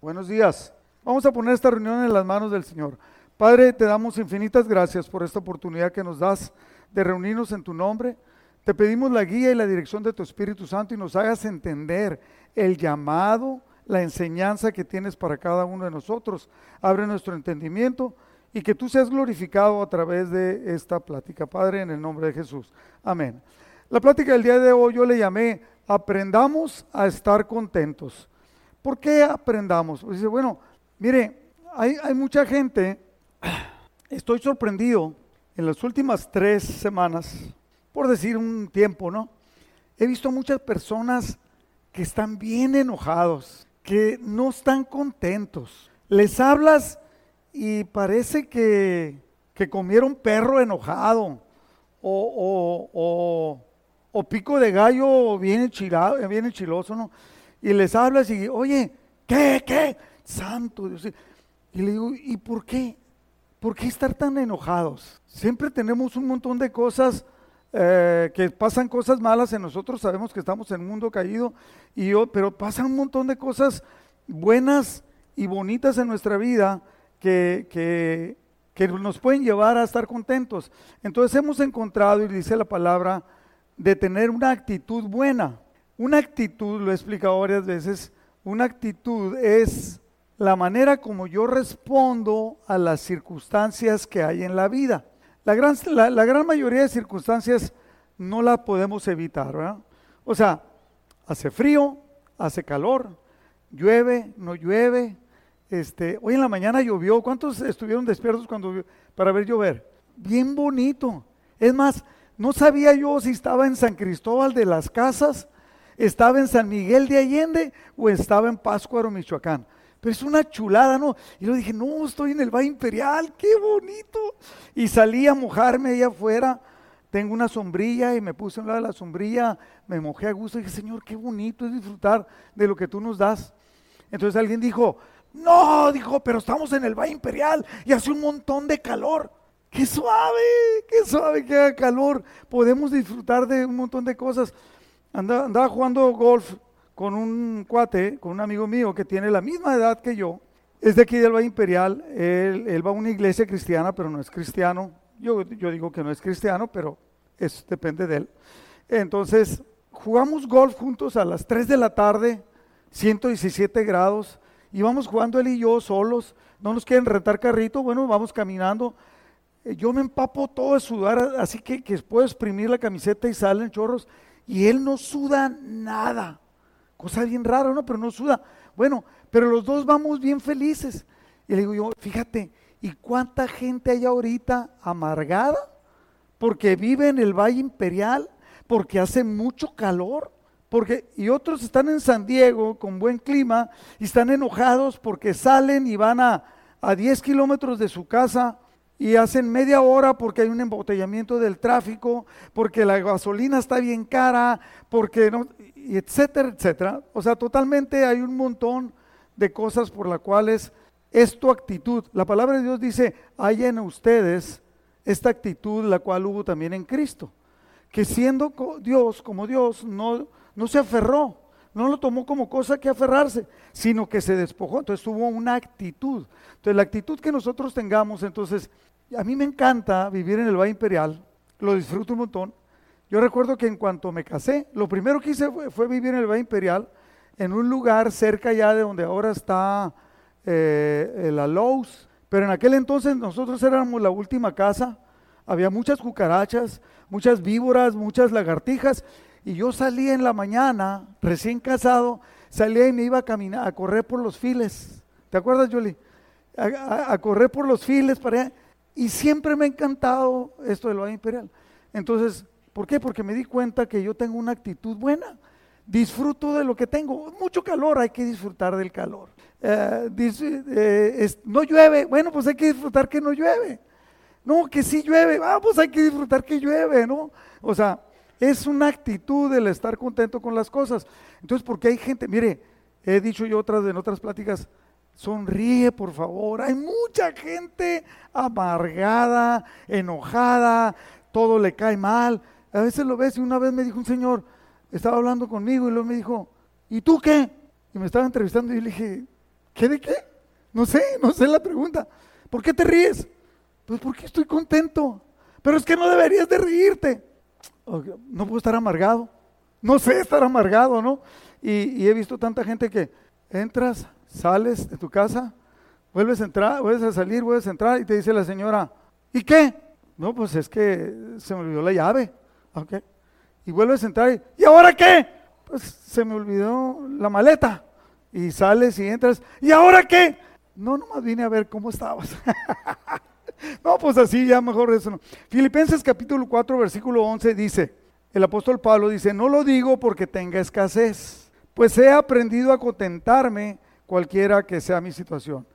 Buenos días. Vamos a poner esta reunión en las manos del Señor. Padre, te damos infinitas gracias por esta oportunidad que nos das de reunirnos en tu nombre. Te pedimos la guía y la dirección de tu Espíritu Santo y nos hagas entender el llamado, la enseñanza que tienes para cada uno de nosotros. Abre nuestro entendimiento y que tú seas glorificado a través de esta plática, Padre, en el nombre de Jesús. Amén. La plática del día de hoy yo le llamé Aprendamos a estar contentos. ¿Por qué aprendamos? Pues dice, bueno, mire, hay, mucha gente, estoy sorprendido en las últimas tres semanas, por decir un tiempo, ¿no? He visto muchas personas que están bien enojados, que no están contentos. Les hablas y parece que, que comieron perro enojado o, o, o, pico de gallo bien, enchilado, bien enchiloso, ¿no? Y les hablas y, oye, ¿qué, qué? Santo Dios. Y le digo, ¿y por qué? ¿Por qué estar tan enojados? Siempre tenemos un montón de cosas eh, que pasan cosas malas en nosotros, sabemos que estamos en un mundo caído, y yo, pero pasan un montón de cosas buenas y bonitas en nuestra vida que, que, que nos pueden llevar a estar contentos. Entonces hemos encontrado, y dice la palabra, de tener una actitud buena. Una actitud, lo he explicado varias veces, una actitud es la manera como yo respondo a las circunstancias que hay en la vida. La gran, la, gran mayoría de circunstancias no la podemos evitar, ¿verdad? O sea, hace frío, hace calor, llueve, no llueve. Este, hoy en la mañana llovió. ¿Cuántos estuvieron despiertos cuando para ver llover? Bien bonito. Es más, no sabía yo si estaba en San Cristóbal de las Casas, estaba en San Miguel de Allende o estaba en Páscuaro, Michoacán. Pero es una chulada, ¿no? Y yo dije, no, estoy en el Valle Imperial, qué bonito. Y salí a mojarme ahí afuera. Tengo una sombrilla y me puse a un lado de la sombrilla, me mojé a gusto y dije, Señor, qué bonito es disfrutar de lo que tú nos das. Entonces alguien dijo, no, dijo, pero estamos en el Valle Imperial y hace un montón de calor. Qué suave, qué suave que haga calor. Podemos disfrutar de un montón de cosas. Andaba, andaba jugando golf con un cuate, con un amigo mío que tiene la misma edad que yo. Es de aquí del Valle Imperial. Él, va a una iglesia cristiana, pero no es cristiano. Yo, yo digo que no es cristiano, pero eso depende de él. Entonces, jugamos golf juntos a las 3 de la tarde, 117 grados. Y vamos jugando él y yo solos. No nos quieren rentar carrito. Bueno, vamos caminando. Eh, yo me empapo todo de sudar, así que, que puedo exprimir la camiseta y salen chorros. Y él no suda nada. Cosa bien rara, ¿no? Pero no suda. Bueno, pero los dos vamos bien felices. Y le digo yo, fíjate, ¿y cuánta gente hay ahorita amargada? Porque vive en el Valle Imperial, porque hace mucho calor, porque y otros están en San Diego con buen clima y están enojados porque salen y van a, a 10 kilómetros de su casa y hacen media hora porque hay un embotellamiento del tráfico, porque la gasolina está bien cara, porque no, y etcétera, etcétera. O sea, totalmente hay un montón de cosas por las cuales es tu actitud. La palabra de Dios dice, hay en ustedes esta actitud, la cual hubo también en Cristo, que siendo Dios como Dios, no, no se aferró, no lo tomó como cosa que aferrarse, sino que se despojó. Entonces tuvo una actitud. Entonces la actitud que nosotros tengamos, entonces, a mí me encanta vivir en el Valle Imperial, lo disfruto un montón, yo recuerdo que en cuanto me casé, lo primero que hice fue, vivir en el Valle Imperial, en un lugar cerca ya de donde ahora está eh, la Lowe's, pero en aquel entonces nosotros éramos la última casa, había muchas cucarachas, muchas víboras, muchas lagartijas, y yo salía en la mañana, recién casado, salía y me iba a caminar, a correr por los files. ¿Te acuerdas, Julie? A, correr por los files para allá. Y siempre me ha encantado esto del Valle Imperial. Entonces, ¿Por qué? Porque me di cuenta que yo tengo una actitud buena. Disfruto de lo que tengo. Mucho calor, hay que disfrutar del calor. Eh, eh, no llueve, bueno, pues hay que disfrutar que no llueve. No, que sí llueve, vamos, pues hay que disfrutar que llueve, ¿no? O sea, es una actitud el estar contento con las cosas. Entonces, porque hay gente, mire, he dicho yo otras en otras pláticas, sonríe por favor. Hay mucha gente amargada, enojada, todo le cae mal. A veces lo ves y una vez me dijo un señor, estaba hablando conmigo y luego me dijo, ¿y tú qué? Y me estaba entrevistando y yo le dije, ¿Qué de qué? No sé, no sé la pregunta. ¿Por qué te ríes? Pues porque estoy contento. Pero es que no deberías de reírte. No puedo estar amargado. No sé estar amargado, ¿no? Y, he visto tanta gente que entras, sales de tu casa, vuelves a entrar, vuelves a salir, vuelves a entrar y te dice la señora, ¿y qué? No, pues es que se me olvidó la llave. Ok. Y vuelves a entrar y, ¿y ahora qué? Pues se me olvidó la maleta. Y sales y entras, ¿y ahora qué? No, nomás vine a ver cómo estabas. no, pues así ya mejor eso no. Filipenses capítulo 4, versículo 11 dice, el apóstol Pablo dice, no lo digo porque tenga escasez, pues he aprendido a contentarme cualquiera que sea mi situación.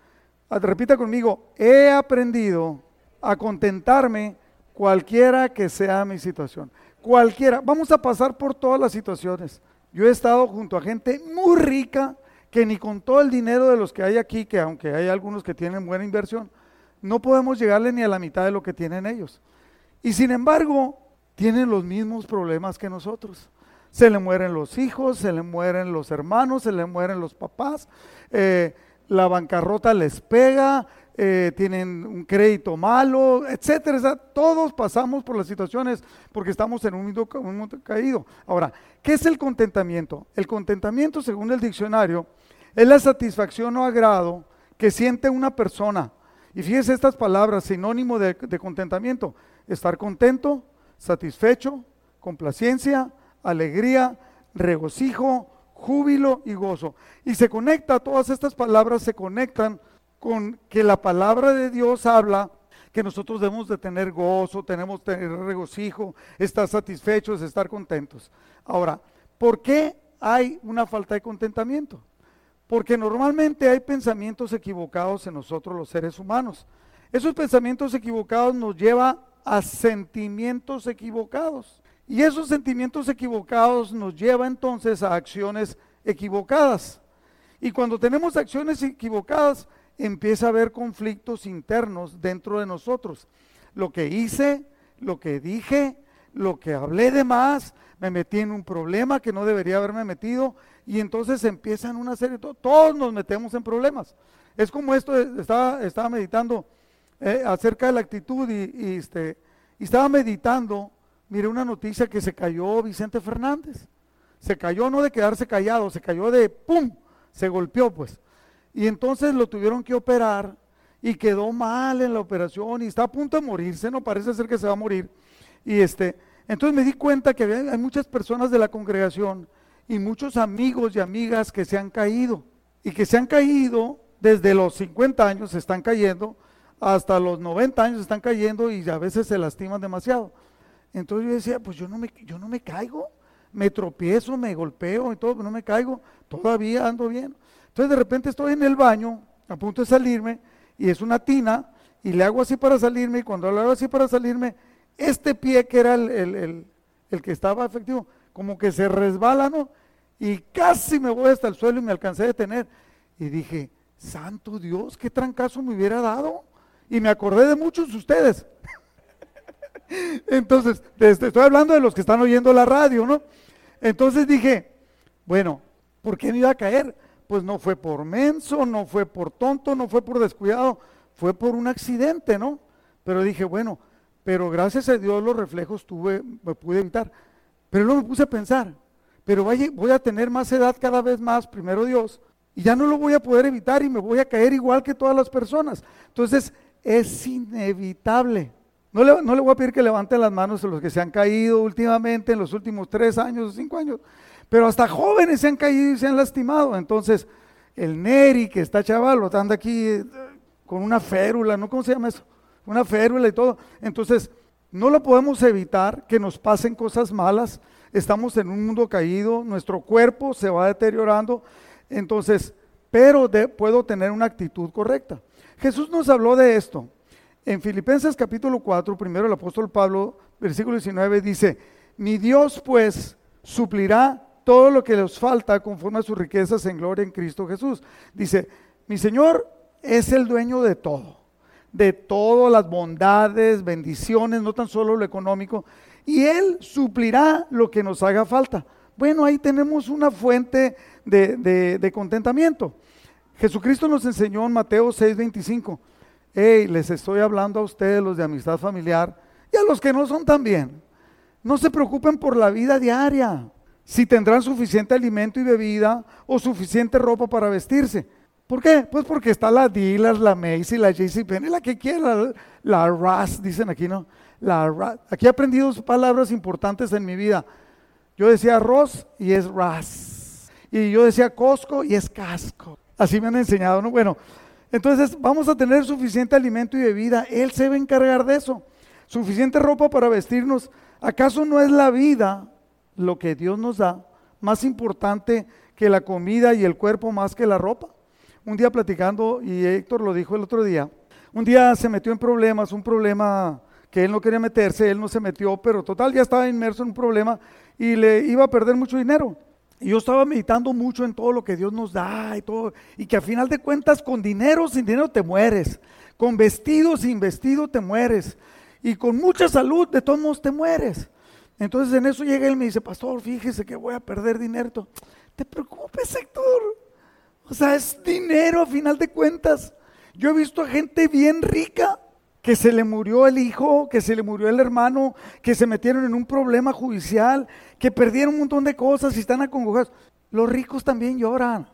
Ah, repita conmigo, he aprendido a contentarme cualquiera que sea mi situación. Cualquiera. Vamos a pasar por todas las situaciones. Yo he estado junto a gente muy rica que ni con todo el dinero de los que hay aquí, que aunque hay algunos que tienen buena inversión, no podemos llegarle ni a la mitad de lo que tienen ellos. Y sin embargo, tienen los mismos problemas que nosotros. Se le mueren los hijos, se le mueren los hermanos, se le mueren los papás, eh, la bancarrota les pega, eh, tienen un crédito malo, etcétera. todos pasamos por las situaciones porque estamos en un mundo, un mundo caído. Ahora, ¿qué es el contentamiento? El contentamiento, según el diccionario, es la satisfacción o agrado que siente una persona. Y fíjese estas palabras, sinónimo de, contentamiento. Estar contento, satisfecho, complacencia, alegría, regocijo, júbilo y gozo. Y se conecta, todas estas palabras se conectan con que la palabra de Dios habla que nosotros debemos de tener gozo, tenemos tener regocijo, estar satisfechos, estar contentos. Ahora, ¿por qué hay una falta de contentamiento? Porque normalmente hay pensamientos equivocados en nosotros los seres humanos. Esos pensamientos equivocados nos llevan a sentimientos equivocados. Y esos sentimientos equivocados nos llevan entonces a acciones equivocadas. Y cuando tenemos acciones equivocadas, empieza a haber conflictos internos dentro de nosotros. Lo que hice, lo que dije, lo que hablé de más, me metí en un problema que no debería haberme metido y entonces empiezan una serie, todos nos metemos en problemas. Es como esto, estaba, estaba meditando eh, acerca de la actitud y, este, y estaba meditando, miré una noticia que se cayó Vicente Fernández. Se cayó no de quedarse callado, se cayó de ¡pum! Se golpeó pues. Y entonces lo tuvieron que operar y quedó mal en la operación y está a punto de morirse, no parece ser que se va a morir. Y este, entonces me di cuenta que hay muchas personas de la congregación y muchos amigos y amigas que se han caído y que se han caído desde los 50 años, se están cayendo, hasta los 90 años se están cayendo y a veces se lastiman demasiado. Entonces yo decía, pues yo no me, yo no me caigo, me tropiezo, me golpeo y todo, no me caigo, todavía ando bien. Entonces de repente estoy en el baño, a punto de salirme, y es una tina, y le hago así para salirme, y cuando le hago así para salirme, este pie que era el, el que estaba efectivo, como que se resbala, ¿no? Y casi me voy hasta el suelo y me alcancé a detener. Y dije, santo Dios, qué trancazo me hubiera dado. Y me acordé de muchos de ustedes. Entonces, estoy hablando de los que están oyendo la radio, ¿no? Entonces dije, bueno, ¿por qué me iba a caer? Pues no fue por menso, no fue por tonto, no fue por descuidado, fue por un accidente, ¿no? Pero dije, bueno, pero gracias a Dios los reflejos tuve, me pude evitar. Pero luego me puse a pensar, pero voy a tener más edad cada vez más, primero Dios, y ya no lo voy a poder evitar y me voy a caer igual que todas las personas. Entonces, es inevitable. No le, no le voy a pedir que levanten las manos a los que se han caído últimamente en los últimos tres años o cinco años, pero hasta jóvenes se han caído y se han lastimado. Entonces, el Neri, que está chaval, anda aquí eh, con una férula, ¿no? ¿Cómo se llama eso? Una férula y todo. Entonces, no lo podemos evitar que nos pasen cosas malas. Estamos en un mundo caído, nuestro cuerpo se va deteriorando. Entonces, pero puedo tener una actitud correcta. Jesús nos habló de esto. En Filipenses capítulo 4, primero el apóstol Pablo, versículo 19, dice, mi Dios pues suplirá todo lo que les falta conforme a sus riquezas en gloria en Cristo Jesús. Dice, mi Señor es el dueño de todo de todas las bondades, bendiciones, no tan solo lo económico, y Él suplirá lo que nos haga falta. Bueno, ahí tenemos una fuente de, contentamiento. Jesucristo nos enseñó en Mateo 6:25, hey, les estoy hablando a ustedes los de amistad familiar y a los que no son también. No se preocupen por la vida diaria, si tendrán suficiente alimento y bebida o suficiente ropa para vestirse. ¿Por qué? Pues porque está la Dillas, la Macy, la JCPenney, la que quiera, la, la dicen aquí, ¿no? La Aquí he aprendido palabras importantes en mi vida. Yo decía Ross y es Ras. Y yo decía Costco y es casco. Así me han enseñado, ¿no? Bueno, entonces vamos a tener suficiente alimento y bebida. Él se va a encargar de eso. Suficiente ropa para vestirnos. ¿Acaso no es la vida lo que Dios nos da más importante que la comida y el cuerpo más que la ropa? Un día platicando, y Héctor lo dijo el otro día, un día se metió en problemas, un problema que él no quería meterse, él no se metió, pero total ya estaba inmerso en un problema y le iba a perder mucho dinero. Y yo estaba meditando mucho en todo lo que Dios nos da y todo, y que a final de cuentas con dinero, sin dinero te mueres, con vestido, sin vestido te mueres, y con mucha salud, de todos modos te mueres. Entonces en eso llega él y me dice, pastor, fíjese que voy a perder dinero. Te preocupes, Héctor, o sea, es dinero a final de cuentas. Yo he visto a gente bien rica que se le murió el hijo, que se le murió el hermano, que se metieron en un problema judicial, que perdieron un montón de cosas y están acongojados. Los ricos también lloran.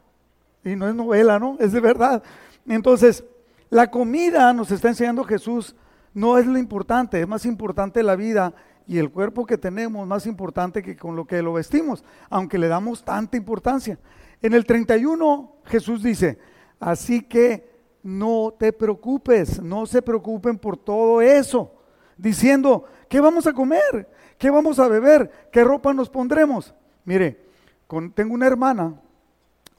Y no es novela, ¿no? Es de verdad. Entonces, la comida nos está enseñando Jesús, no es lo importante, es más importante la vida y el cuerpo que tenemos, más importante que con lo que lo vestimos, aunque le damos tanta importancia. En el 31 Jesús dice, así que no te preocupes, no se preocupen por todo eso, diciendo, ¿qué vamos a comer? ¿Qué vamos a beber? ¿Qué ropa nos pondremos? Mire, tengo una hermana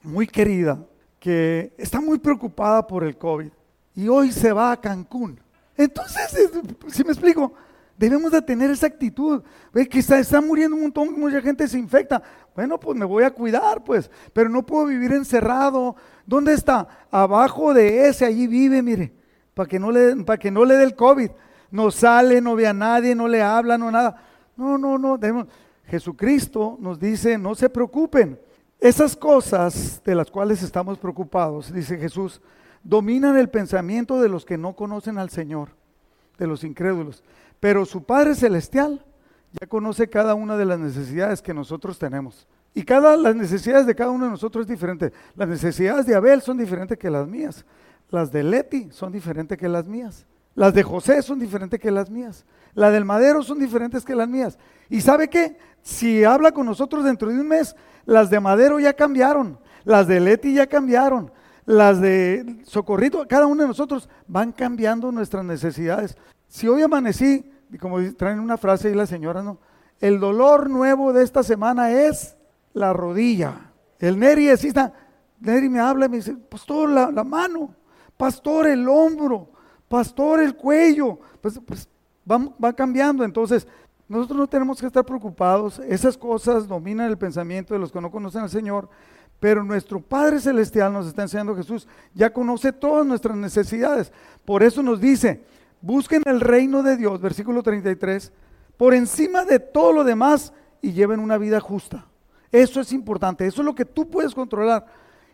muy querida que está muy preocupada por el COVID y hoy se va a Cancún. Entonces, si me explico, Debemos de tener esa actitud. Ve que está, muriendo un montón, mucha gente se infecta. Bueno, pues me voy a cuidar, pues, pero no puedo vivir encerrado. ¿Dónde está? Abajo de ese, allí vive, mire, para que no le, para que no le dé el COVID. No sale, no ve a nadie, no le habla, no nada. No, no, no. Debemos. Jesucristo nos dice, no se preocupen. Esas cosas de las cuales estamos preocupados, dice Jesús, dominan el pensamiento de los que no conocen al Señor, de los incrédulos. Pero su Padre Celestial ya conoce cada una de las necesidades que nosotros tenemos. Y cada, las necesidades de cada uno de nosotros es diferente. Las necesidades de Abel son diferentes que las mías. Las de Leti son diferentes que las mías. Las de José son diferentes que las mías. Las del Madero son diferentes que las mías. ¿Y sabe qué? Si habla con nosotros dentro de un mes, las de Madero ya cambiaron. Las de Leti ya cambiaron. Las de Socorrito, cada uno de nosotros van cambiando nuestras necesidades. Si hoy amanecí, y como traen una frase ahí la señora, ¿no? El dolor nuevo de esta semana es la rodilla. El Neri así está, Neri me habla y me dice, pastor, la, mano, pastor, el hombro, pastor, el cuello. Pues, pues va, cambiando. Entonces, nosotros no tenemos que estar preocupados. Esas cosas dominan el pensamiento de los que no conocen al Señor. Pero nuestro Padre Celestial nos está enseñando Jesús, ya conoce todas nuestras necesidades. Por eso nos dice, busquen el reino de Dios, versículo 33, por encima de todo lo demás y lleven una vida justa. Eso es importante, eso es lo que tú puedes controlar.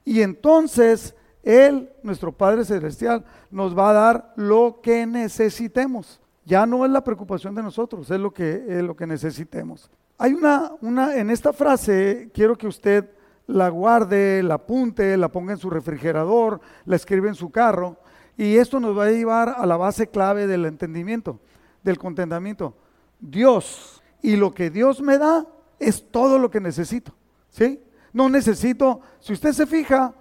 Y entonces Él, nuestro Padre Celestial, nos va a dar lo que necesitemos. Ya no es la preocupación de nosotros, es lo que, es lo que necesitemos. Hay una, una, en esta frase, quiero que usted la guarde, la apunte, la ponga en su refrigerador, la escribe en su carro. Y esto nos va a llevar a la base clave del entendimiento, del contentamiento. Dios y lo que Dios me da es todo lo que necesito. ¿Sí? No necesito, si usted se fija,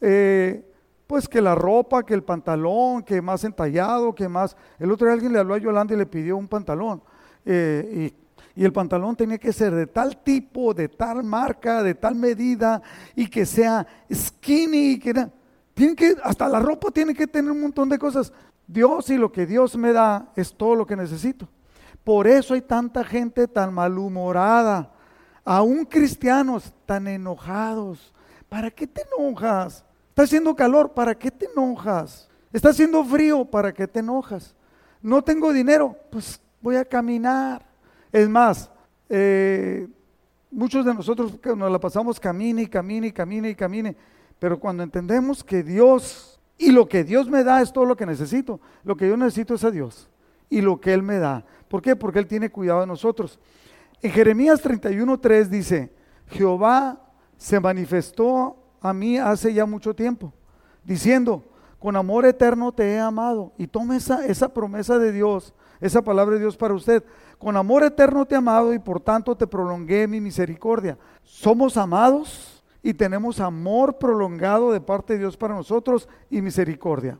eh, pues que la ropa, que el pantalón, que más entallado, que más... El otro día alguien le habló a Yolanda y le pidió un pantalón. Eh, y, el pantalón tenía que ser de tal tipo, de tal marca, de tal medida, y que sea skinny, que tienen que, hasta la ropa tiene que tener un montón de cosas. Dios y lo que Dios me da es todo lo que necesito. Por eso hay tanta gente tan malhumorada, aún cristianos tan enojados. ¿Para qué te enojas? Está haciendo calor, ¿para qué te enojas? Está haciendo frío, ¿para qué te enojas? No tengo dinero, pues voy a caminar. Es más, eh, muchos de nosotros nos la pasamos camine y camine y camine y camine Pero cuando entendemos que Dios y lo que Dios me da es todo lo que necesito, lo que yo necesito es a Dios y lo que Él me da. ¿Por qué? Porque Él tiene cuidado de nosotros. En Jeremías 31.3 dice, Jehová se manifestó a mí hace ya mucho tiempo, diciendo, con amor eterno te he amado. Y tome esa, esa promesa de Dios, esa palabra de Dios para usted. Con amor eterno te he amado y por tanto te prolongué mi misericordia. Somos amados y tenemos amor prolongado de parte de Dios para nosotros y misericordia.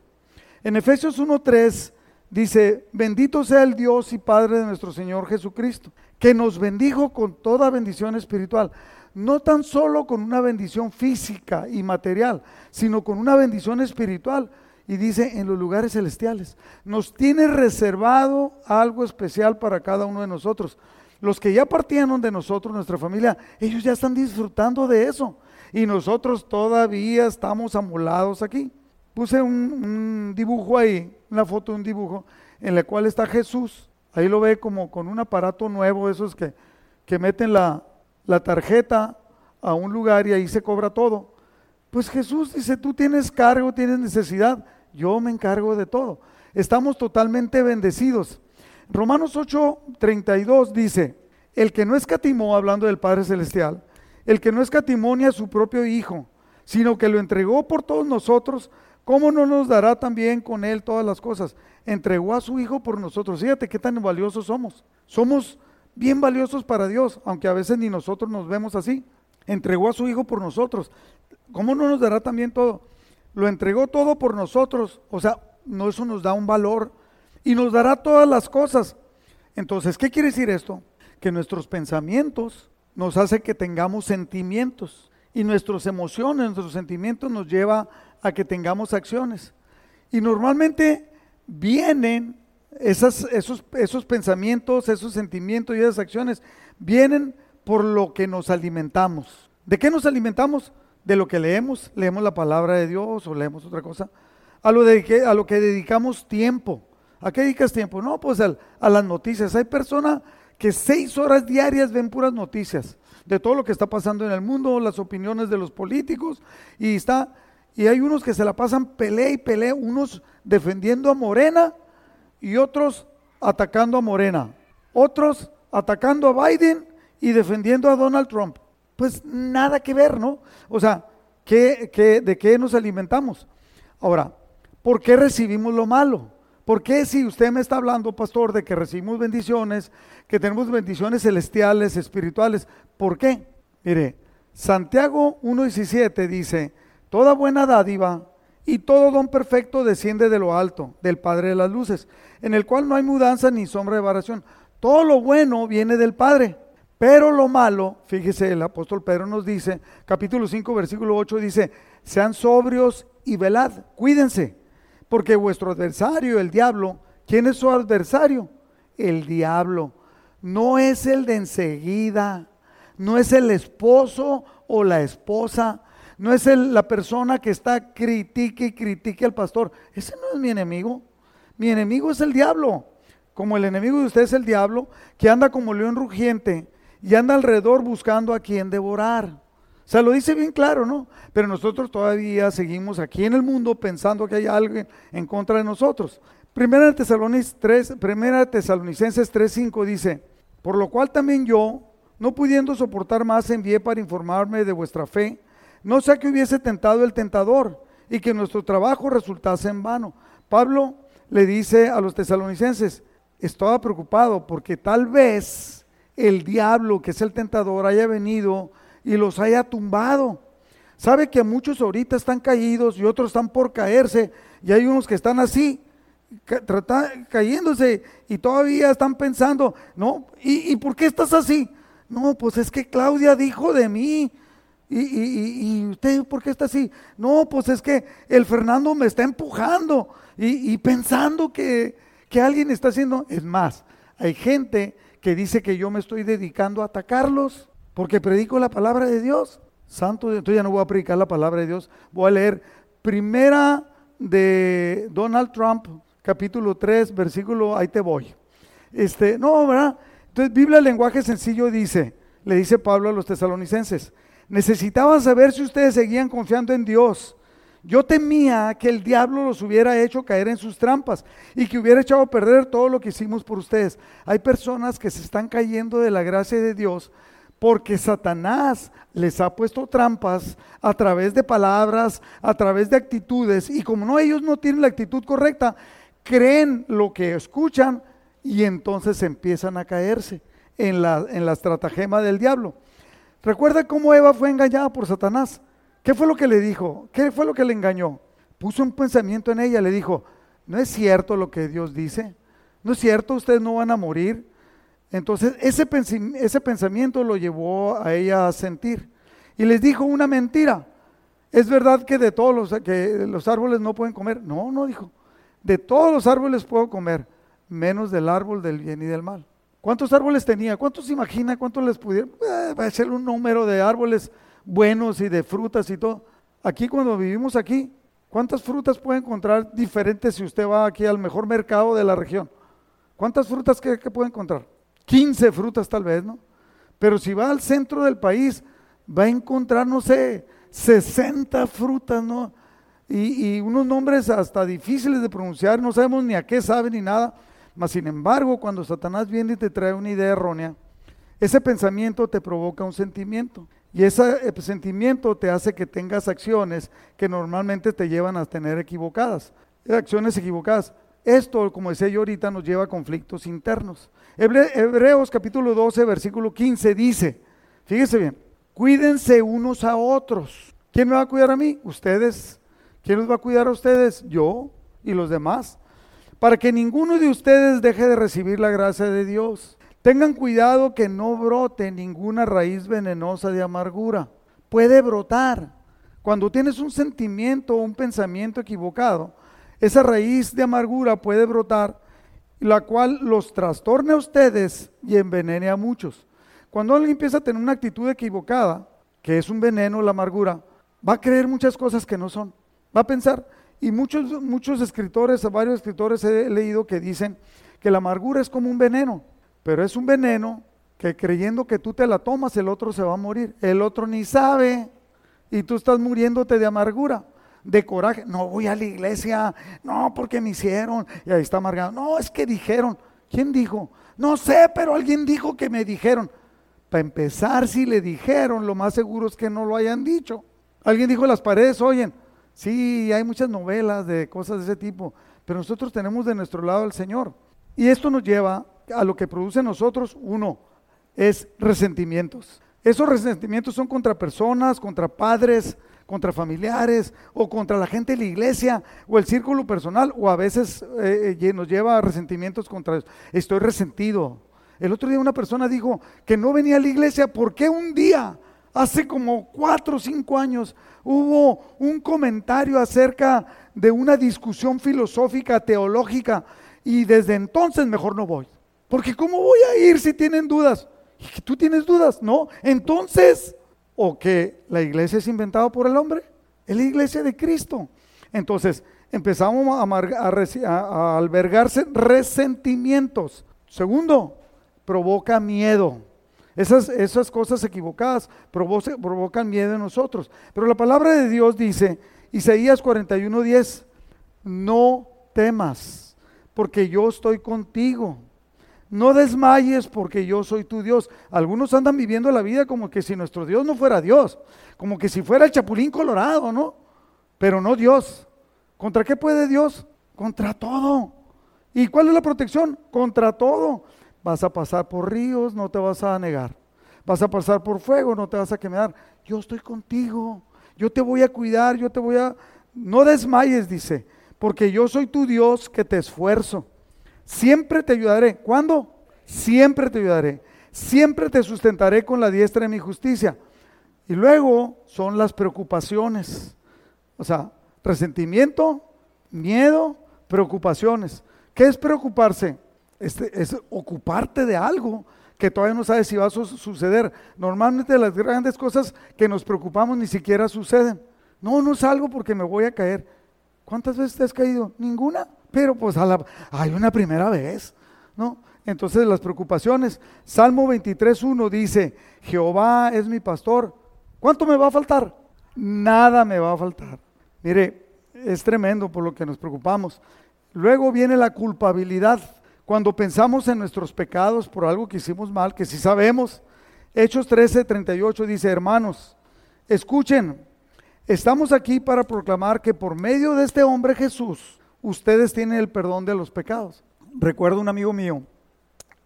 En Efesios 1.3 dice, bendito sea el Dios y Padre de nuestro Señor Jesucristo, que nos bendijo con toda bendición espiritual no tan solo con una bendición física y material, sino con una bendición espiritual. Y dice, en los lugares celestiales. Nos tiene reservado algo especial para cada uno de nosotros. Los que ya partieron de nosotros, nuestra familia, ellos ya están disfrutando de eso. Y nosotros todavía estamos amolados aquí. Puse un, dibujo ahí, una foto de un dibujo, en la cual está Jesús. Ahí lo ve como con un aparato nuevo, esos que, que meten la, la tarjeta a un lugar y ahí se cobra todo. Pues Jesús dice, tú tienes cargo, tienes necesidad, yo me encargo de todo. Estamos totalmente bendecidos. Romanos 8:32 dice, el que no escatimó, hablando del Padre Celestial, el que no escatimó ni a su propio Hijo, sino que lo entregó por todos nosotros, ¿cómo no nos dará también con él todas las cosas? Entregó a su Hijo por nosotros. Fíjate qué tan valiosos somos. Somos bien valiosos para Dios, aunque a veces ni nosotros nos vemos así. Entregó a su Hijo por nosotros. ¿Cómo no nos dará también todo? Lo entregó todo por nosotros. O sea, no eso nos da un valor y nos dará todas las cosas. Entonces, ¿qué quiere decir esto? Que nuestros pensamientos nos hace que tengamos sentimientos y nuestras emociones, nuestros sentimientos nos lleva a que tengamos acciones. Y normalmente vienen esos, esos pensamientos, esos sentimientos y esas acciones vienen por lo que nos alimentamos. ¿De qué nos alimentamos? De lo que leemos, leemos la palabra de Dios o leemos otra cosa. A lo, de que, a lo que dedicamos tiempo. ¿A qué dedicas tiempo? No, pues a las noticias. Hay personas que seis horas diarias ven puras noticias de todo lo que está pasando en el mundo, las opiniones de los políticos, y está, y hay unos que se la pasan pelea y pelea, unos defendiendo a Morena y otros atacando a Morena, otros atacando a Biden y defendiendo a Donald Trump. Pues nada que ver, ¿no? O sea, ¿qué, de qué nos alimentamos? Ahora, ¿por qué recibimos lo malo? ¿Por qué si usted me está hablando, pastor, de que recibimos bendiciones, que tenemos bendiciones celestiales, espirituales? ¿Por qué? Mire, Santiago 1.17 dice, toda buena dádiva y todo don perfecto desciende de lo alto, del Padre de las Luces, en el cual no hay mudanza ni sombra de variación. Todo lo bueno viene del Padre, pero lo malo, fíjese, el apóstol Pedro nos dice, capítulo 5, versículo 8, dice, sean sobrios y velad, cuídense, porque vuestro adversario, el diablo, ¿quién es su adversario? El diablo. No es el de enseguida, no es el esposo o la esposa, no es la persona que está critique y critique al pastor. Ese no es mi enemigo. Mi enemigo es el diablo. Como el enemigo de usted es el diablo, que anda como león rugiente y anda alrededor buscando a quien devorar. O sea, lo dice bien claro, ¿no? Pero nosotros todavía seguimos aquí en el mundo pensando que hay alguien en contra de nosotros. Primera Tesalonicenses 3, Primera Tesalonicenses 3:5 dice, por lo cual también yo, no pudiendo soportar más, envié para informarme de vuestra fe no sea que hubiese tentado el tentador y que nuestro trabajo resultase en vano. Pablo le dice a los tesalonicenses, estaba preocupado porque tal vez el diablo, que es el tentador, haya venido y los haya tumbado. Sabe que muchos ahorita están caídos y otros están por caerse y hay unos que están así, cayéndose y todavía están pensando, no, ¿y, ¿y por qué estás así? No, pues es que Claudia dijo de mí, ¿Y, usted por qué está así? No, pues es que el Fernando me está empujando y, pensando que, que, alguien está haciendo. Es más, hay gente que dice que yo me estoy dedicando a atacarlos porque predico la palabra de Dios. Santo, entonces ya no voy a predicar la palabra de Dios. Voy a leer primera de Donald Trump, capítulo 3, versículo, ahí te voy. Este, no, ¿verdad? Entonces, Biblia, lenguaje sencillo dice, le dice Pablo a los tesalonicenses Necesitaba saber si ustedes seguían confiando en Dios. Yo temía que el diablo los hubiera hecho caer en sus trampas y que hubiera echado a perder todo lo que hicimos por ustedes. Hay personas que se están cayendo de la gracia de Dios porque Satanás les ha puesto trampas a través de palabras, a través de actitudes, y como no ellos no tienen la actitud correcta, creen lo que escuchan y entonces empiezan a caerse en en la estratagema del diablo. Recuerda cómo Eva fue engañada por Satanás. ¿Qué fue lo que le dijo? ¿Qué fue lo que le engañó? Puso un pensamiento en ella, le dijo, no es cierto lo que Dios dice, no es cierto, ustedes no van a morir, entonces ese, ese pensamiento lo llevó a ella a sentir. Y les dijo una mentira. ¿Es verdad que de todos los, que los árboles no pueden comer? No, no dijo. De todos los árboles puedo comer, menos del árbol del bien y del mal. ¿Cuántos árboles tenía? ¿Cuántos se imagina? ¿Cuántos les pudieron? Eh, va a ser un número de árboles buenos y de frutas y todo. Aquí cuando vivimos aquí, ¿cuántas frutas puede encontrar diferentes si usted va aquí al mejor mercado de la región? ¿Cuántas frutas que, que puede encontrar? 15 frutas tal vez, ¿no? Pero si va al centro del país, va a encontrar, no sé, 60 frutas, ¿no? Y, unos nombres hasta difíciles de pronunciar, no sabemos ni a qué sabe ni nada. Mas sin embargo, cuando Satanás viene y te trae una idea errónea, ese pensamiento te provoca un sentimiento. Y ese eh, sentimiento te hace que tengas acciones que normalmente te llevan a tener equivocadas. Acciones equivocadas. Esto, como decía yo ahorita, nos lleva a conflictos internos. Hebreos capítulo 12, versículo 15 dice, fíjese bien, cuídense unos a otros. ¿Quién me va a cuidar a mí? Ustedes. ¿Quién los va a cuidar a ustedes? Yo y los demás. Para que ninguno de ustedes deje de recibir la gracia de Dios. Tengan cuidado que no brote ninguna raíz venenosa de amargura. Puede brotar. Cuando tienes un sentimiento o un pensamiento equivocado, esa raíz de amargura puede brotar, la cual los trastorne a ustedes y envenene a muchos. Cuando alguien empieza a tener una actitud equivocada, que es un veneno, la amargura, va a creer muchas cosas que no son. Va a pensar, y muchos, muchos escritores, varios escritores he leído que dicen que la amargura es como un veneno, pero es un veneno que creyendo que tú te la tomas, el otro se va a morir. El otro ni sabe y tú estás muriéndote de amargura de coraje. No voy a la iglesia, no, porque me hicieron. Y ahí está amargado. No, es que dijeron. ¿Quién dijo? No sé, pero alguien dijo que me dijeron. Para empezar, si le dijeron, lo más seguro es que no lo hayan dicho. Alguien dijo, las paredes oyen. Sí, hay muchas novelas de cosas de ese tipo, pero nosotros tenemos de nuestro lado al Señor. Y esto nos lleva a lo que produce nosotros, uno, es resentimientos. Esos resentimientos son contra personas, contra padres, contra familiares o contra la gente de la iglesia o el círculo personal o a veces eh, eh, nos lleva a resentimientos contra estoy resentido. El otro día una persona dijo que no venía a la iglesia porque un día, hace como cuatro o cinco años, hubo un comentario acerca de una discusión filosófica, teológica, y desde entonces mejor no voy. Porque ¿cómo voy a ir si tienen dudas? ¿Y que tú tienes dudas? No. Entonces, o que la iglesia es inventada por el hombre. Es la iglesia de Cristo. Entonces, empezamos a, albergarse resentimientos. Segundo, provoca miedo. Esas, esas cosas equivocadas provocan miedo en nosotros. Pero la palabra de Dios dice, Isaías 41:10, no temas, porque yo estoy contigo. No desmayes porque yo soy tu Dios. Algunos andan viviendo la vida como que si nuestro Dios no fuera Dios, como que si fuera el chapulín colorado, ¿no? Pero no Dios. ¿Contra qué puede Dios? Contra todo. ¿Y cuál es la protección? Contra todo. Vas a pasar por ríos, no te vas a negar. Vas a pasar por fuego, no te vas a quemar. Yo estoy contigo. Yo te voy a cuidar, yo te voy a... No desmayes, dice, porque yo soy tu Dios que te esfuerzo. Siempre te ayudaré. ¿Cuándo? Siempre te ayudaré. Siempre te sustentaré con la diestra de mi justicia. Y luego son las preocupaciones. O sea, resentimiento, miedo, preocupaciones. ¿Qué es preocuparse? Es ocuparte de algo que todavía no sabes si va a suceder. Normalmente las grandes cosas que nos preocupamos ni siquiera suceden. No, no salgo porque me voy a caer. ¿Cuántas veces te has caído? Ninguna pero pues hay una primera vez, ¿no? Entonces las preocupaciones, Salmo 23.1 dice, Jehová es mi pastor, ¿Cuánto me va a faltar? Nada me va a faltar. Mire, es tremendo por lo que nos preocupamos. Luego viene la culpabilidad. Cuando pensamos en nuestros pecados por algo que hicimos mal, que si sabemos, Hechos 13, 38 dice, hermanos, escuchen, estamos aquí para proclamar que por medio de este hombre Jesús, ustedes tienen el perdón de los pecados. Recuerdo un amigo mío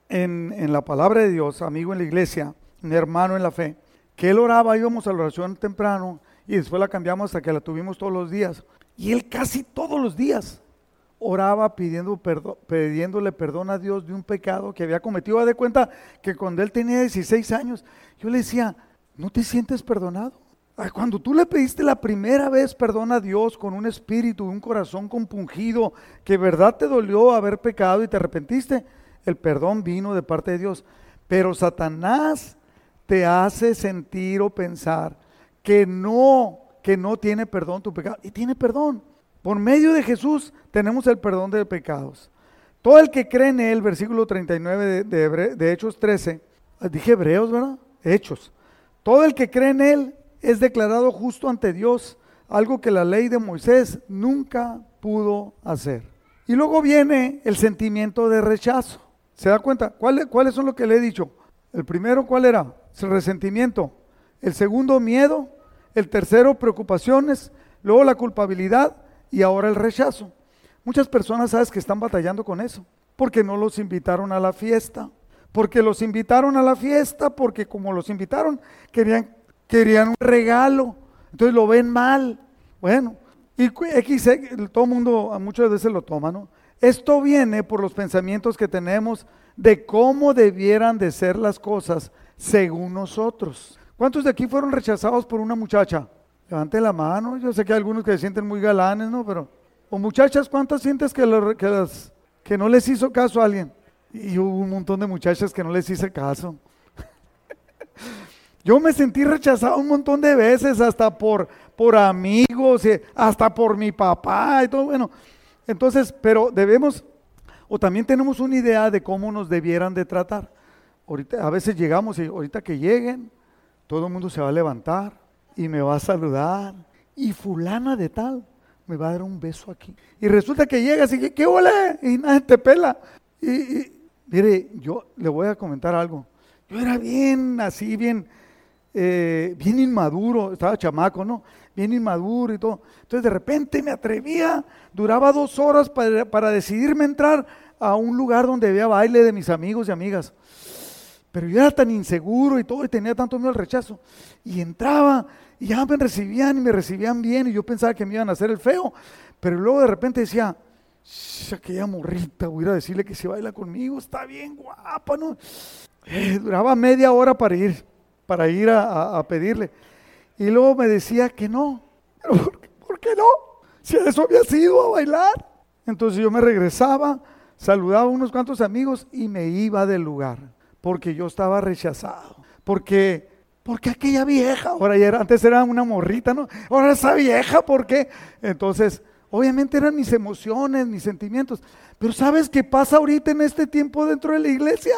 en, en la palabra de Dios, amigo en la iglesia, un hermano en la fe, que él oraba, íbamos a la oración temprano y después la cambiamos hasta que la tuvimos todos los días. Y él casi todos los días oraba pidiendo perdón, pidiéndole perdón a Dios de un pecado que había cometido. de cuenta que cuando él tenía 16 años, yo le decía, ¿no te sientes perdonado? Cuando tú le pediste la primera vez perdón a Dios con un espíritu, un corazón compungido, que verdad te dolió haber pecado y te arrepentiste, el perdón vino de parte de Dios. Pero Satanás te hace sentir o pensar que no, que no tiene perdón tu pecado. Y tiene perdón. Por medio de Jesús tenemos el perdón de pecados. Todo el que cree en él, versículo 39 de, de, Hechos 13, dije Hebreos, ¿verdad? Hechos. Todo el que cree en él es declarado justo ante Dios, algo que la ley de Moisés nunca pudo hacer. Y luego viene el sentimiento de rechazo. ¿Se da cuenta? ¿Cuáles son lo que le he dicho? El primero, ¿cuál era? El resentimiento. El segundo, miedo. El tercero, preocupaciones. Luego la culpabilidad y ahora el rechazo. Muchas personas, sabes, que están batallando con eso, porque no los invitaron a la fiesta, porque los invitaron a la fiesta, porque como los invitaron, querían, querían un regalo, entonces lo ven mal. Bueno, y X, todo el mundo muchas veces lo toma, ¿no? Esto viene por los pensamientos que tenemos de cómo debieran de ser las cosas según nosotros. ¿Cuántos de aquí fueron rechazados por una muchacha? Levante la mano. Yo sé que hay algunos que se sienten muy galanes, ¿no? Pero, o muchachas, ¿cuántas sientes que, que, que no les hizo caso a alguien? Y hubo un montón de muchachas que no les hice caso. Yo me sentí rechazado un montón de veces, hasta por, por amigos, eh, hasta por mi papá y todo. Bueno, entonces, pero debemos, o también tenemos una idea de cómo nos debieran de tratar. Ahorita, a veces llegamos y ahorita que lleguen, todo el mundo se va a levantar y me va a saludar. Y fulana de tal me va a dar un beso aquí. Y resulta que llegas y ¿qué hola? Y nadie te pela. Y, mire, yo le voy a comentar algo. Yo era bien así, bien, eh, bien inmaduro, estaba chamaco, ¿no? Bien inmaduro y todo. Entonces de repente me atrevía, duraba dos horas para, para decidirme entrar a un lugar donde había baile de mis amigos y amigas. Pero yo era tan inseguro y todo, y tenía tanto miedo al rechazo. Y entraba y ya me recibían y me recibían bien y yo pensaba que me iban a hacer el feo. Pero luego de repente decía, aquella morrita, voy a decirle que se baila conmigo, está bien guapa, ¿no? Eh, duraba media hora para ir, para ir a, pedirle. Y luego me decía que no. ¿por, qué no? Si eso había sido a bailar. Entonces yo me regresaba, saludaba a unos cuantos amigos y me iba del lugar. Porque yo estaba rechazado. Porque porque aquella vieja, ahora era, antes era una morrita, ¿no? Ahora esa vieja, ¿por qué? Entonces, obviamente eran mis emociones, mis sentimientos. Pero ¿sabes qué pasa ahorita en este tiempo dentro de la iglesia?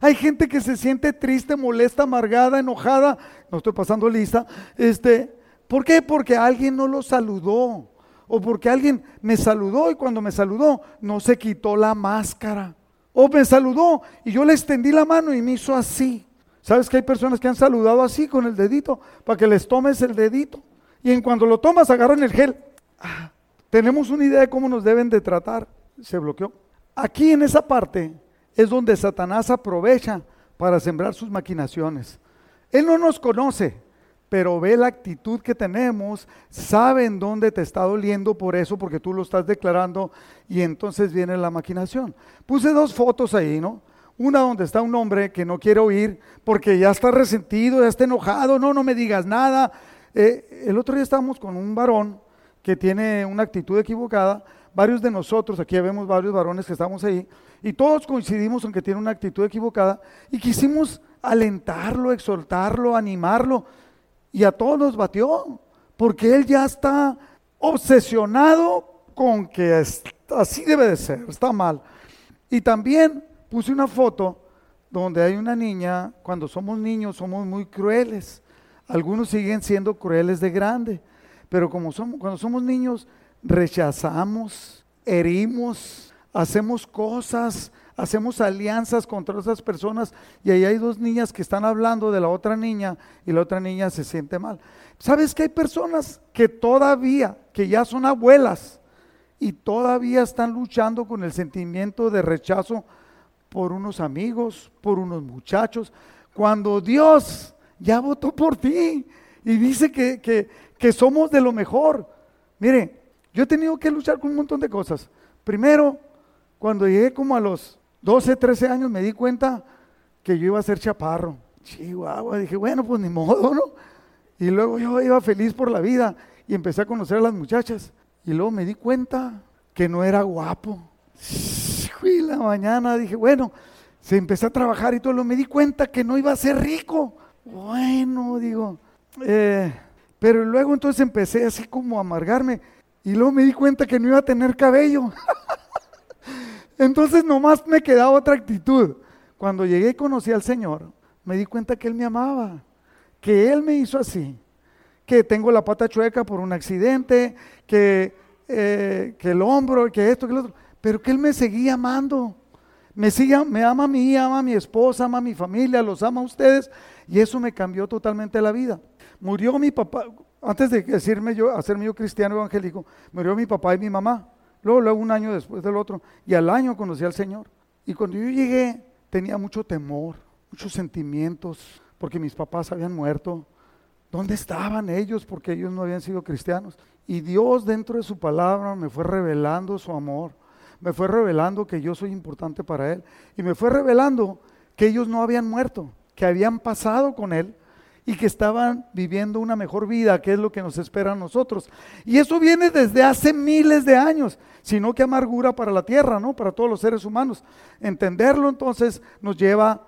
Hay gente que se siente triste, molesta, amargada, enojada. No estoy pasando lista. Este, ¿Por qué? Porque alguien no lo saludó. O porque alguien me saludó y cuando me saludó no se quitó la máscara. O me saludó y yo le extendí la mano y me hizo así. ¿Sabes que hay personas que han saludado así con el dedito para que les tomes el dedito? Y en cuando lo tomas agarran el gel. Ah, tenemos una idea de cómo nos deben de tratar. Se bloqueó. Aquí en esa parte es donde Satanás aprovecha para sembrar sus maquinaciones. Él no nos conoce, pero ve la actitud que tenemos, sabe en dónde te está doliendo por eso, porque tú lo estás declarando, y entonces viene la maquinación. Puse dos fotos ahí, ¿no? Una donde está un hombre que no quiere oír porque ya está resentido, ya está enojado, no, no me digas nada. Eh, el otro día estábamos con un varón que tiene una actitud equivocada. Varios de nosotros, aquí vemos varios varones que estamos ahí, y todos coincidimos en que tiene una actitud equivocada y quisimos alentarlo, exhortarlo, animarlo, y a todos nos batió, porque él ya está obsesionado con que así debe de ser, está mal. Y también puse una foto donde hay una niña, cuando somos niños somos muy crueles. Algunos siguen siendo crueles de grande, pero cuando somos niños, rechazamos, herimos, hacemos cosas, hacemos alianzas contra otras personas y ahí hay dos niñas que están hablando de la otra niña y la otra niña se siente mal. ¿Sabes que hay personas que todavía, que ya son abuelas y todavía están luchando con el sentimiento de rechazo por unos amigos, por unos muchachos, cuando Dios ya votó por ti y dice que, que, somos de lo mejor? Mire, yo he tenido que luchar con un montón de cosas. Primero, cuando llegué como a los 12, 13 años me di cuenta que yo iba a ser chaparro. Chihuahua, dije, bueno, pues ni modo, ¿no? Y luego yo iba feliz por la vida y empecé a conocer a las muchachas. Y luego me di cuenta que no era guapo. Y la mañana dije, bueno, se empecé a trabajar y todo, me di cuenta que no iba a ser rico. Bueno, digo, eh, pero luego entonces empecé así como a amargarme y luego me di cuenta que no iba a tener cabello. Entonces nomás me quedaba otra actitud. Cuando llegué y conocí al Señor, me di cuenta que Él me amaba, que Él me hizo así, que tengo la pata chueca por un accidente, que, eh, que el hombro, que esto, que lo otro, pero que Él me seguía amando. Me, sigue, me ama a mí, ama a mi esposa, ama a mi familia, los ama a ustedes, y eso me cambió totalmente la vida. Murió mi papá, antes de decirme yo, hacerme yo cristiano evangélico, murió mi papá y mi mamá. Luego, un año después del otro. Y al año conocí al Señor. Y cuando yo llegué, tenía mucho temor, muchos sentimientos, porque mis papás habían muerto. ¿Dónde estaban ellos? Porque ellos no habían sido cristianos. Y Dios dentro de su palabra me fue revelando su amor. Me fue revelando que yo soy importante para Él. Y me fue revelando que ellos no habían muerto, que habían pasado con Él y que estaban viviendo una mejor vida, que es lo que nos espera a nosotros. Y eso viene desde hace miles de años, sino que amargura para la tierra, ¿no? Para todos los seres humanos. Entenderlo entonces nos lleva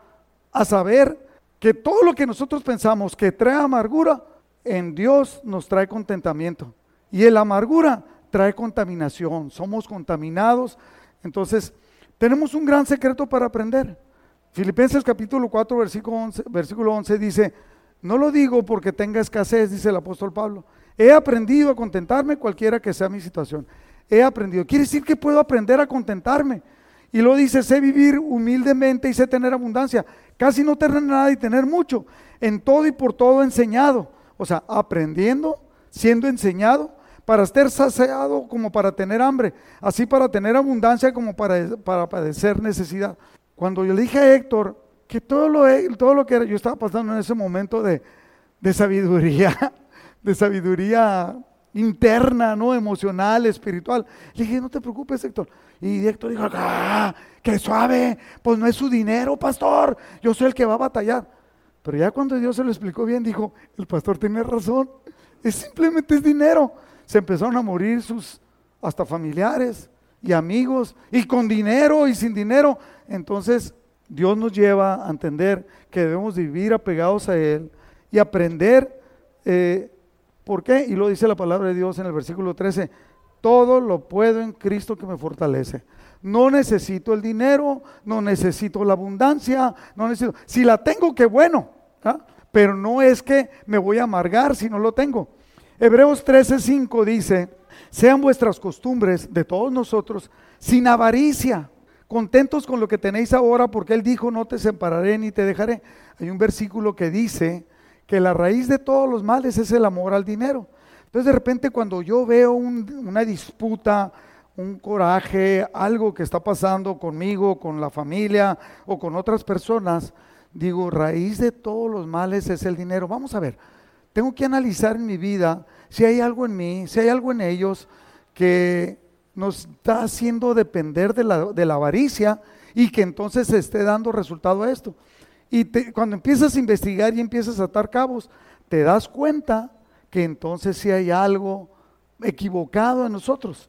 a saber que todo lo que nosotros pensamos que trae amargura, en Dios nos trae contentamiento. Y en la amargura trae contaminación, somos contaminados. Entonces, tenemos un gran secreto para aprender. Filipenses capítulo 4, versículo 11, versículo 11 dice, no lo digo porque tenga escasez, dice el apóstol Pablo. He aprendido a contentarme cualquiera que sea mi situación. He aprendido. Quiere decir que puedo aprender a contentarme. Y lo dice, sé vivir humildemente y sé tener abundancia. Casi no tener nada y tener mucho. En todo y por todo enseñado. O sea, aprendiendo, siendo enseñado, para estar saciado como para tener hambre. Así para tener abundancia como para, para padecer necesidad. Cuando yo le dije a Héctor, que todo lo, todo lo que yo estaba pasando en ese momento de, sabiduría, de sabiduría interna, ¿no? Emocional, espiritual. Le dije, no te preocupes, Héctor. Y Héctor dijo, ¡ah! ¡Qué suave! Pues no es su dinero, pastor. Yo soy el que va a batallar. Pero ya cuando Dios se lo explicó bien, dijo, el pastor tiene razón. Es simplemente es dinero. Se empezaron a morir sus hasta familiares y amigos, y con dinero y sin dinero. Entonces, Dios nos lleva a entender que debemos vivir apegados a Él y aprender eh, por qué. Y lo dice la palabra de Dios en el versículo 13, todo lo puedo en Cristo que me fortalece. No necesito el dinero, no necesito la abundancia, no necesito. Si la tengo, qué bueno. ¿ah? Pero no es que me voy a amargar si no lo tengo. Hebreos 13:5 dice: Sean vuestras costumbres de todos nosotros sin avaricia contentos con lo que tenéis ahora, porque Él dijo, no te separaré ni te dejaré. Hay un versículo que dice que la raíz de todos los males es el amor al dinero. Entonces de repente cuando yo veo una disputa, un coraje, algo que está pasando conmigo, con la familia o con otras personas, digo, raíz de todos los males es el dinero. Vamos a ver, tengo que analizar en mi vida si hay algo en mí, si hay algo en ellos que nos está haciendo depender de la, avaricia y que entonces se esté dando resultado a esto. Y cuando empiezas a investigar y empiezas a atar cabos, te das cuenta que entonces si hay algo equivocado en nosotros,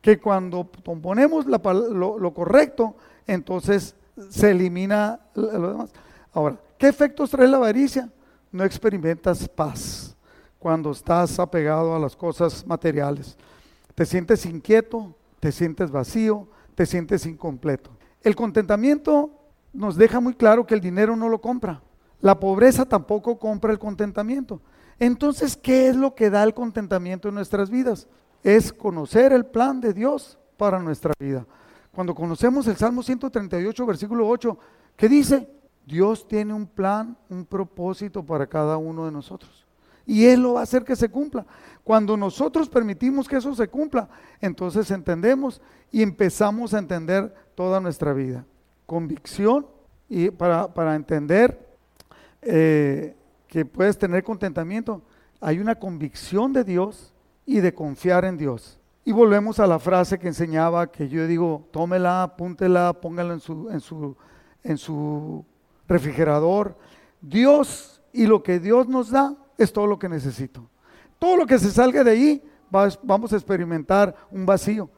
que cuando ponemos lo, lo, correcto, entonces se elimina lo demás. Ahora, ¿qué efectos trae la avaricia? No experimentas paz cuando estás apegado a las cosas materiales. Te sientes inquieto, te sientes vacío, te sientes incompleto. El contentamiento nos deja muy claro que el dinero no lo compra. La pobreza tampoco compra el contentamiento. Entonces, ¿qué es lo que da el contentamiento en nuestras vidas? Es conocer el plan de Dios para nuestra vida. Cuando conocemos el Salmo 138, versículo 8, ¿qué dice? Dios tiene un plan, un propósito para cada uno de nosotros. Y Él lo va a hacer que se cumpla. Cuando nosotros permitimos que eso se cumpla, entonces entendemos y empezamos a entender toda nuestra vida. Convicción y para, entender eh, que puedes tener contentamiento, hay una convicción de Dios y de confiar en Dios. Y volvemos a la frase que enseñaba, que yo digo, tómela, apúntela, póngala en su, en su, en su refrigerador. Dios y lo que Dios nos da es todo lo que necesito. Todo lo que se salga de ahí, vamos a experimentar un vacío.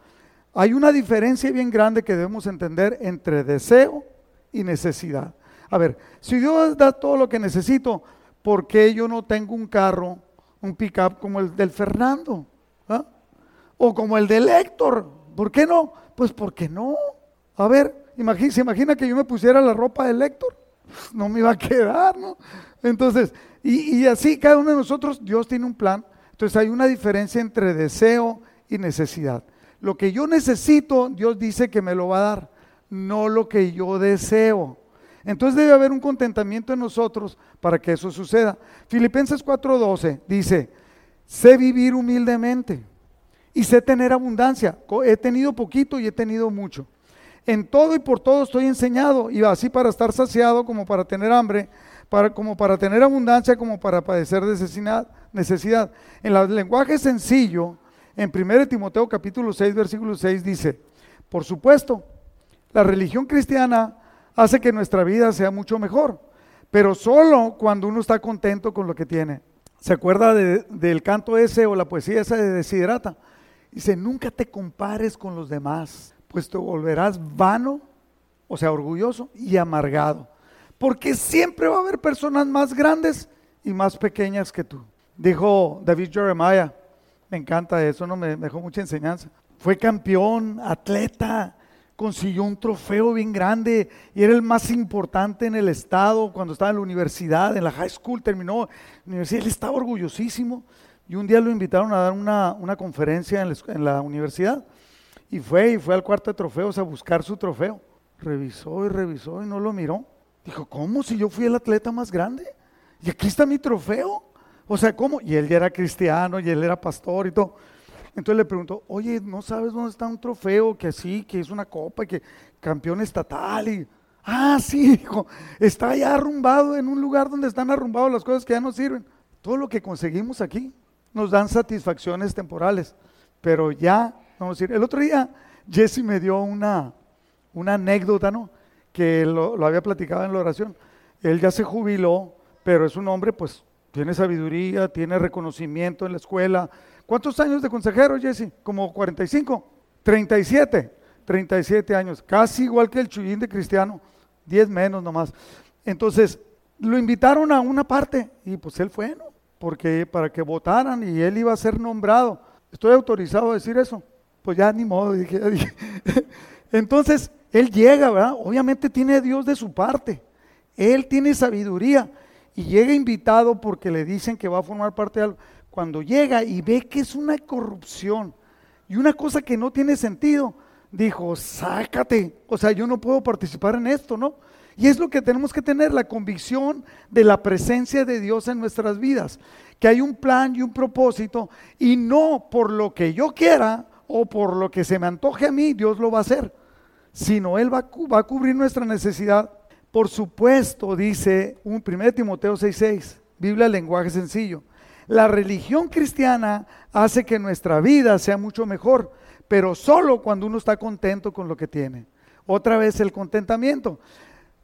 Hay una diferencia bien grande que debemos entender entre deseo y necesidad. A ver, si Dios da todo lo que necesito, ¿por qué yo no tengo un carro, un pickup como el del Fernando? ¿Ah? O como el del Héctor. ¿Por qué no? Pues porque no. A ver, se imagina que yo me pusiera la ropa del Héctor. No me iba a quedar, ¿no? Entonces, y, y así cada uno de nosotros, Dios tiene un plan. Entonces hay una diferencia entre deseo y necesidad. Lo que yo necesito, Dios dice que me lo va a dar, no lo que yo deseo. Entonces debe haber un contentamiento en nosotros para que eso suceda. Filipenses 4:12 dice, sé vivir humildemente y sé tener abundancia. He tenido poquito y he tenido mucho. En todo y por todo estoy enseñado, y así para estar saciado como para tener hambre, para, como para tener abundancia, como para padecer necesidad. En el lenguaje sencillo, en 1 Timoteo capítulo 6, versículo 6 dice, por supuesto, la religión cristiana hace que nuestra vida sea mucho mejor, pero solo cuando uno está contento con lo que tiene. ¿Se acuerda del canto ese o la poesía esa de Desiderata? Dice, nunca te compares con los demás, pues te volverás vano, o sea, orgulloso y amargado, porque siempre va a haber personas más grandes y más pequeñas que tú. Dijo David Jeremiah, me encanta eso, no me dejó mucha enseñanza. Fue campeón, atleta, consiguió un trofeo bien grande y era el más importante en el estado cuando estaba en la universidad, en la high school, terminó universidad, él estaba orgullosísimo. Y un día lo invitaron a dar una, conferencia en la, en la, universidad y fue y fue al cuarto de trofeos a buscar su trofeo. Revisó y revisó y no lo miró. Dijo, ¿cómo si yo fui el atleta más grande? Y aquí está mi trofeo. O sea, ¿cómo? Y él ya era cristiano y él era pastor y todo. Entonces le preguntó, oye, ¿no sabes dónde está un trofeo que así, que es una copa, que campeón estatal? Y, ah, sí, dijo, está allá arrumbado en un lugar donde están arrumbados las cosas que ya no sirven. Todo lo que conseguimos aquí nos dan satisfacciones temporales, pero ya, vamos a decir, el otro día Jesse me dio una, una anécdota, ¿no? Que lo, había platicado en la oración. Él ya se jubiló, pero es un hombre, pues, tiene sabiduría, tiene reconocimiento en la escuela. ¿Cuántos años de consejero, Jesse? Como 45, 37, 37 años, casi igual que el Chuyín de Cristiano, 10 menos nomás. Entonces, lo invitaron a una parte y pues él fue, ¿no? Porque para que votaran y él iba a ser nombrado. ¿Estoy autorizado a decir eso? Pues ya ni modo. Entonces, él llega, ¿verdad? Obviamente tiene a Dios de su parte. Él tiene sabiduría y llega invitado porque le dicen que va a formar parte de algo. Cuando llega y ve que es una corrupción y una cosa que no tiene sentido, dijo, sácate, o sea, yo no puedo participar en esto, ¿no? Y es lo que tenemos que tener, la convicción de la presencia de Dios en nuestras vidas, que hay un plan y un propósito, y no por lo que yo quiera o por lo que se me antoje a mí, Dios lo va a hacer, sino Él va, a cubrir nuestra necesidad por supuesto, dice un 1 Timoteo 6:6, Biblia lenguaje sencillo. La religión cristiana hace que nuestra vida sea mucho mejor, pero solo cuando uno está contento con lo que tiene. Otra vez el contentamiento,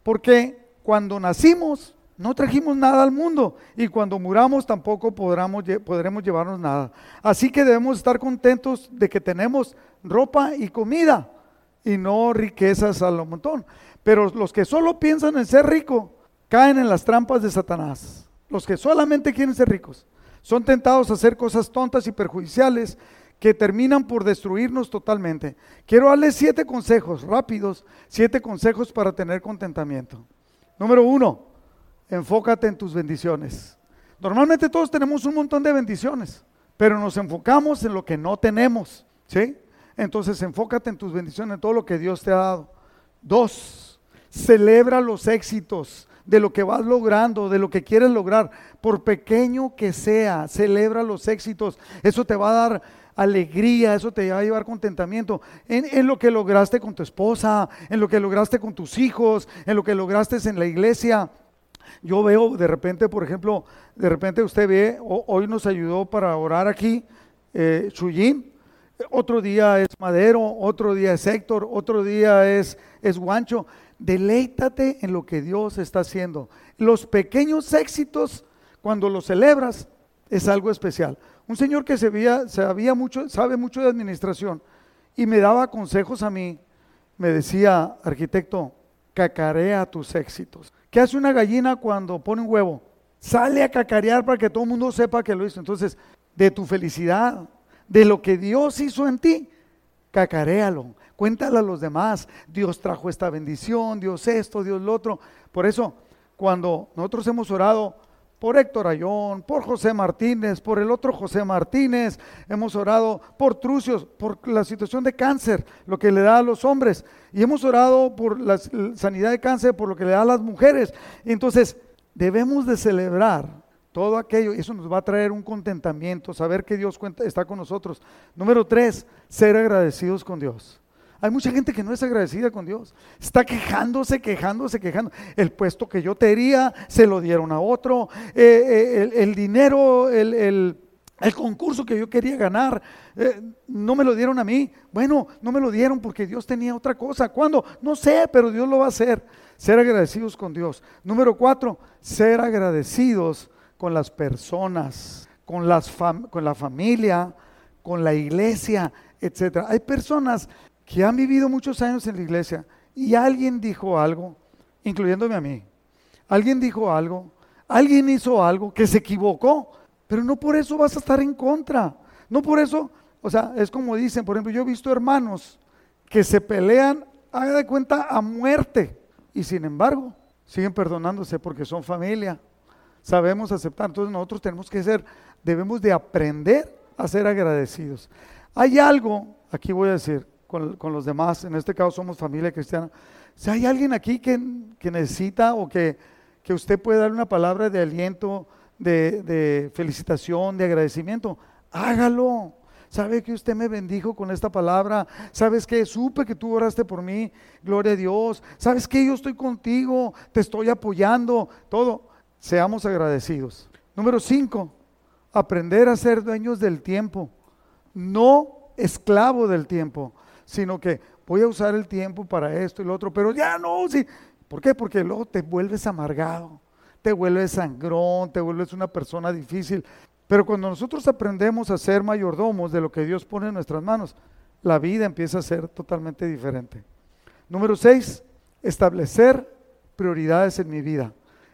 porque cuando nacimos no trajimos nada al mundo y cuando muramos tampoco podremos, podremos llevarnos nada. Así que debemos estar contentos de que tenemos ropa y comida y no riquezas a lo montón. Pero los que solo piensan en ser rico caen en las trampas de Satanás. Los que solamente quieren ser ricos son tentados a hacer cosas tontas y perjudiciales que terminan por destruirnos totalmente. Quiero darles siete consejos rápidos, siete consejos para tener contentamiento. Número uno, enfócate en tus bendiciones. Normalmente todos tenemos un montón de bendiciones, pero nos enfocamos en lo que no tenemos, ¿sí? Entonces enfócate en tus bendiciones, en todo lo que Dios te ha dado. Dos, celebra los éxitos de lo que vas logrando, de lo que quieres lograr, por pequeño que sea, celebra los éxitos. Eso te va a dar alegría, eso te va a llevar contentamiento en, en, lo que lograste con tu esposa, en lo que lograste con tus hijos, en lo que lograste en la iglesia. Yo veo de repente, por ejemplo, de repente usted ve, hoy nos ayudó para orar aquí, eh, otro día es Madero, otro día es Héctor, otro día es, es Guancho. Deleítate en lo que Dios está haciendo. Los pequeños éxitos, cuando los celebras, es algo especial. Un señor que sabía mucho, sabe mucho de administración y me daba consejos a mí, me decía, arquitecto, cacarea tus éxitos. ¿Qué hace una gallina cuando pone un huevo? Sale a cacarear para que todo el mundo sepa que lo hizo. Entonces, de tu felicidad, de lo que Dios hizo en ti, cacaréalo, cuéntale a los demás. Dios trajo esta bendición, Dios esto, Dios lo otro. Por eso, cuando nosotros hemos orado por Héctor Ayón, por José Martínez, por el otro José Martínez, hemos orado por Trucios, por la situación de cáncer, lo que le da a los hombres, y hemos orado por la sanidad de cáncer, por lo que le da a las mujeres. Entonces, debemos de celebrar todo aquello, y eso nos va a traer un contentamiento, saber que Dios cuenta, está con nosotros. Número tres, ser agradecidos con Dios. Hay mucha gente que no es agradecida con Dios. Está quejándose, quejándose, quejando. El puesto que yo tenía se lo dieron a otro. Eh, eh, el, dinero, el, concurso que yo quería ganar, eh, no me lo dieron a mí. Bueno, no me lo dieron porque Dios tenía otra cosa. ¿Cuándo? No sé, pero Dios lo va a hacer. Ser agradecidos con Dios. Número cuatro, ser agradecidos con las personas, con, las con la familia, con la iglesia, etc. Hay personas que han vivido muchos años en la iglesia y alguien dijo algo, incluyéndome a mí. Alguien dijo algo, alguien hizo algo que se equivocó, pero no por eso vas a estar en contra. No por eso, o sea, es como dicen, por ejemplo, yo he visto hermanos que se pelean, haga de cuenta, a muerte, y sin embargo, siguen perdonándose porque son familia sabemos aceptar. Entonces nosotros tenemos que ser, debemos de aprender a ser agradecidos. Hay algo, aquí voy a decir, con, los demás, en este caso somos familia cristiana, si hay alguien aquí que, necesita o que, que, usted puede dar una palabra de aliento, de, de felicitación, de agradecimiento, hágalo. ¿Sabe que usted me bendijo con esta palabra? ¿Sabes que supe que tú oraste por mí? Gloria a Dios. ¿Sabes que yo estoy contigo? Te estoy apoyando. Todo. Seamos agradecidos. Número cinco, aprender a ser dueños del tiempo, no esclavo del tiempo, sino que voy a usar el tiempo para esto y lo otro, pero ya no, sí. ¿Por qué? Porque luego te vuelves amargado, te vuelves sangrón, te vuelves una persona difícil. Pero cuando nosotros aprendemos a ser mayordomos de lo que Dios pone en nuestras manos, la vida empieza a ser totalmente diferente. Número seis, establecer prioridades en mi vida.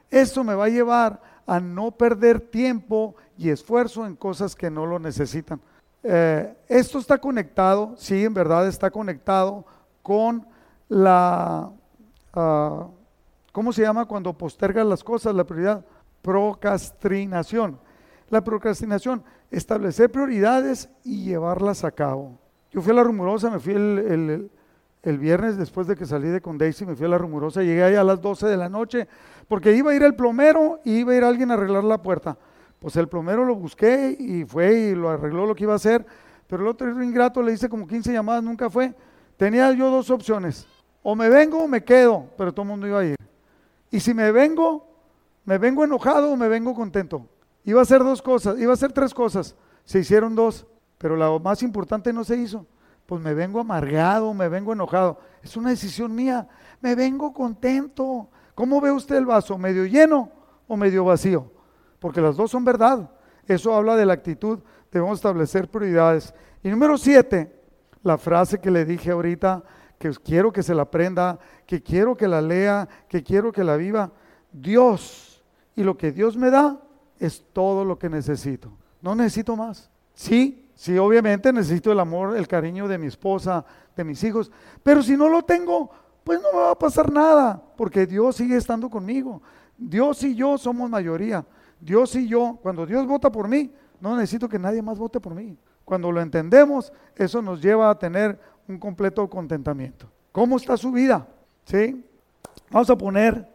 Eso me va a llevar a no perder tiempo y esfuerzo en cosas que no lo necesitan. Eh, esto está conectado, sí, en verdad está conectado con la, uh, ¿cómo se llama cuando postergas las cosas? La prioridad, procrastinación. La procrastinación, establecer prioridades y llevarlas a cabo. Yo fui a la rumorosa, me fui el el viernes después de que salí de con Daisy, me fui a la rumorosa, llegué ahí a las 12 de la noche, porque iba a ir el plomero y iba a ir alguien a arreglar la puerta. Pues el plomero lo busqué y fue y lo arregló lo que iba a hacer, pero el otro ingrato le hice como 15 llamadas, nunca fue. Tenía yo dos opciones, o me vengo o me quedo, pero todo el mundo iba a ir. Y si me vengo, me vengo enojado o me vengo contento. Iba a hacer dos cosas, iba a hacer tres cosas, se hicieron dos, pero la más importante no se hizo pues me vengo amargado, me vengo enojado. Es una decisión mía, me vengo contento. ¿Cómo ve usted el vaso? ¿Medio lleno o medio vacío? Porque las dos son verdad. Eso habla de la actitud, debemos establecer prioridades. Y número siete, la frase que le dije ahorita, que quiero que se la aprenda, que quiero que la lea, que quiero que la viva. Dios y lo que Dios me da es todo lo que necesito. No necesito más. Sí, Sí, obviamente necesito el amor, el cariño de mi esposa, de mis hijos, pero si no lo tengo, pues no me va a pasar nada, porque Dios sigue estando conmigo. Dios y yo somos mayoría. Dios y yo, cuando Dios vota por mí, no necesito que nadie más vote por mí. Cuando lo entendemos, eso nos lleva a tener un completo contentamiento. ¿Cómo está su vida? ¿Sí? Vamos a poner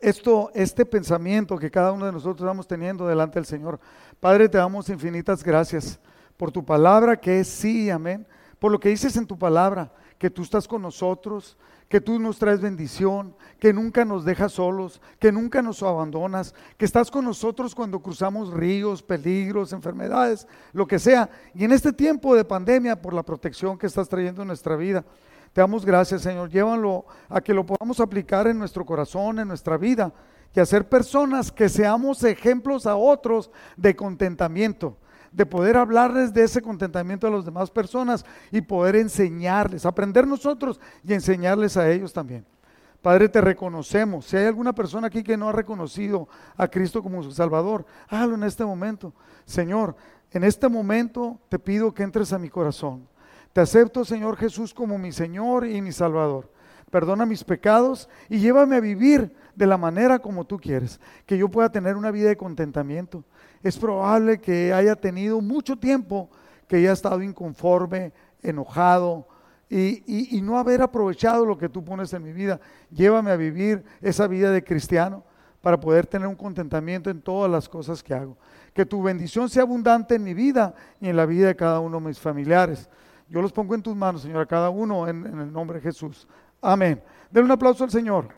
esto, este pensamiento que cada uno de nosotros estamos teniendo delante del Señor. Padre, te damos infinitas gracias por tu palabra que es sí, amén. Por lo que dices en tu palabra, que tú estás con nosotros, que tú nos traes bendición, que nunca nos dejas solos, que nunca nos abandonas, que estás con nosotros cuando cruzamos ríos, peligros, enfermedades, lo que sea. Y en este tiempo de pandemia, por la protección que estás trayendo en nuestra vida, te damos gracias, Señor. Llévalo a que lo podamos aplicar en nuestro corazón, en nuestra vida, y hacer personas que seamos ejemplos a otros de contentamiento, de poder hablarles de ese contentamiento a las demás personas y poder enseñarles, aprender nosotros y enseñarles a ellos también. Padre, te reconocemos. Si hay alguna persona aquí que no ha reconocido a Cristo como su Salvador, hágalo en este momento. Señor, en este momento te pido que entres a mi corazón. Te acepto, Señor Jesús, como mi Señor y mi Salvador. Perdona mis pecados y llévame a vivir de la manera como tú quieres, que yo pueda tener una vida de contentamiento. Es probable que haya tenido mucho tiempo que haya estado inconforme, enojado y, y no haber aprovechado lo que tú pones en mi vida. Llévame a vivir esa vida de cristiano para poder tener un contentamiento en todas las cosas que hago. Que tu bendición sea abundante en mi vida y en la vida de cada uno de mis familiares. Yo los pongo en tus manos, Señor, a cada uno en, en el nombre de Jesús. Amén. Denle un aplauso al Señor.